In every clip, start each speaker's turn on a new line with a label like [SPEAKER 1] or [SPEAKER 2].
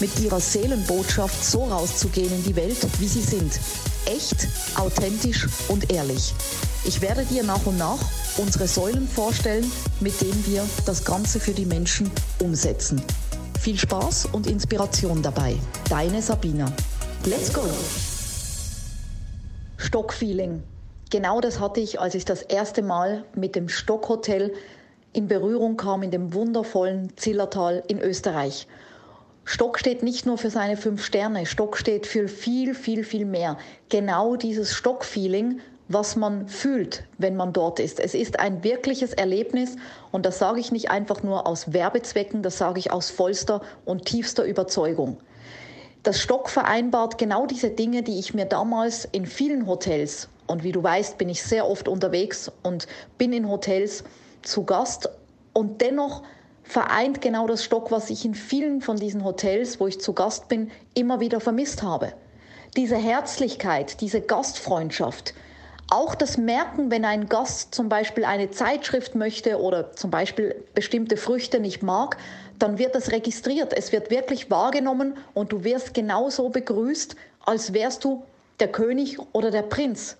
[SPEAKER 1] mit ihrer Seelenbotschaft so rauszugehen in die Welt, wie sie sind. Echt, authentisch und ehrlich. Ich werde dir nach und nach unsere Säulen vorstellen, mit denen wir das Ganze für die Menschen umsetzen. Viel Spaß und Inspiration dabei. Deine Sabina. Let's go! Stockfeeling. Genau das hatte ich, als ich das erste Mal mit dem Stockhotel in Berührung kam in dem wundervollen Zillertal in Österreich. Stock steht nicht nur für seine fünf Sterne, Stock steht für viel, viel, viel mehr. Genau dieses Stockfeeling, was man fühlt, wenn man dort ist. Es ist ein wirkliches Erlebnis und das sage ich nicht einfach nur aus Werbezwecken, das sage ich aus vollster und tiefster Überzeugung. Das Stock vereinbart genau diese Dinge, die ich mir damals in vielen Hotels, und wie du weißt, bin ich sehr oft unterwegs und bin in Hotels zu Gast und dennoch vereint genau das Stock, was ich in vielen von diesen Hotels, wo ich zu Gast bin, immer wieder vermisst habe. Diese Herzlichkeit, diese Gastfreundschaft, auch das Merken, wenn ein Gast zum Beispiel eine Zeitschrift möchte oder zum Beispiel bestimmte Früchte nicht mag, dann wird das registriert. Es wird wirklich wahrgenommen und du wirst genauso begrüßt, als wärst du der König oder der Prinz.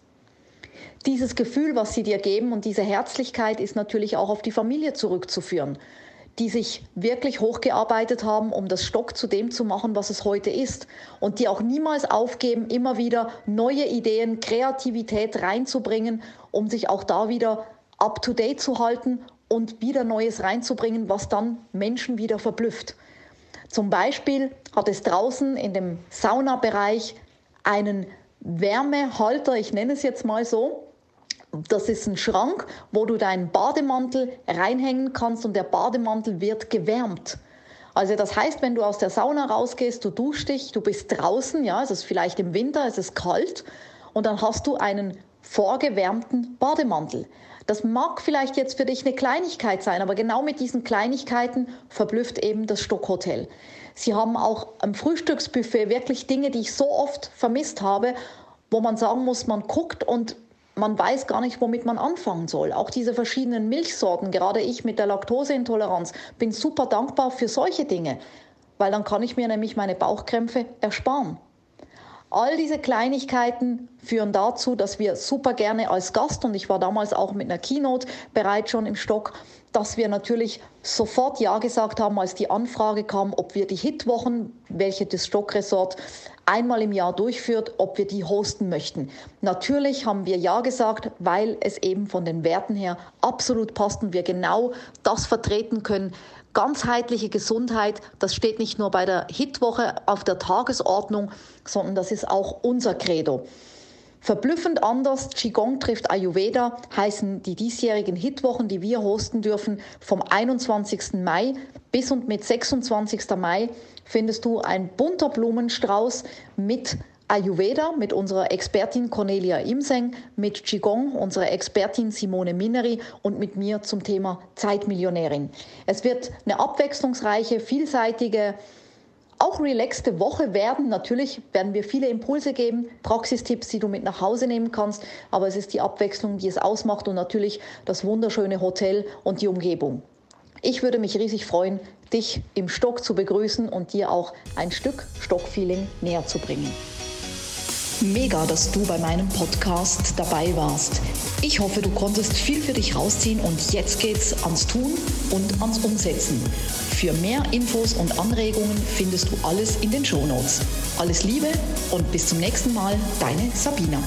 [SPEAKER 1] Dieses Gefühl, was sie dir geben und diese Herzlichkeit ist natürlich auch auf die Familie zurückzuführen die sich wirklich hochgearbeitet haben, um das Stock zu dem zu machen, was es heute ist. Und die auch niemals aufgeben, immer wieder neue Ideen, Kreativität reinzubringen, um sich auch da wieder up-to-date zu halten und wieder Neues reinzubringen, was dann Menschen wieder verblüfft. Zum Beispiel hat es draußen in dem Saunabereich einen Wärmehalter, ich nenne es jetzt mal so, das ist ein Schrank, wo du deinen Bademantel reinhängen kannst und der Bademantel wird gewärmt. Also das heißt, wenn du aus der Sauna rausgehst, du duschst dich, du bist draußen, ja, es ist vielleicht im Winter, es ist kalt und dann hast du einen vorgewärmten Bademantel. Das mag vielleicht jetzt für dich eine Kleinigkeit sein, aber genau mit diesen Kleinigkeiten verblüfft eben das Stockhotel. Sie haben auch am Frühstücksbuffet wirklich Dinge, die ich so oft vermisst habe, wo man sagen muss, man guckt und man weiß gar nicht, womit man anfangen soll. Auch diese verschiedenen Milchsorten, gerade ich mit der Laktoseintoleranz, bin super dankbar für solche Dinge, weil dann kann ich mir nämlich meine Bauchkrämpfe ersparen. All diese Kleinigkeiten führen dazu, dass wir super gerne als Gast, und ich war damals auch mit einer Keynote bereits schon im Stock, dass wir natürlich sofort Ja gesagt haben, als die Anfrage kam, ob wir die Hitwochen, welche das Stockresort einmal im Jahr durchführt, ob wir die hosten möchten. Natürlich haben wir Ja gesagt, weil es eben von den Werten her absolut passt und wir genau das vertreten können, ganzheitliche Gesundheit, das steht nicht nur bei der Hitwoche auf der Tagesordnung, sondern das ist auch unser Credo. Verblüffend anders, Qigong trifft Ayurveda, heißen die diesjährigen Hitwochen, die wir hosten dürfen, vom 21. Mai bis und mit 26. Mai findest du ein bunter Blumenstrauß mit Ayurveda mit unserer Expertin Cornelia Imseng, mit Qigong unserer Expertin Simone Mineri und mit mir zum Thema Zeitmillionärin. Es wird eine abwechslungsreiche, vielseitige, auch relaxte Woche werden. Natürlich werden wir viele Impulse geben, Praxistipps, die du mit nach Hause nehmen kannst, aber es ist die Abwechslung, die es ausmacht und natürlich das wunderschöne Hotel und die Umgebung. Ich würde mich riesig freuen, dich im Stock zu begrüßen und dir auch ein Stück Stockfeeling näher zu bringen. Mega, dass du bei meinem Podcast dabei warst. Ich hoffe, du konntest viel für dich rausziehen und jetzt geht's ans Tun und ans Umsetzen. Für mehr Infos und Anregungen findest du alles in den Shownotes. Alles Liebe und bis zum nächsten Mal, deine Sabina.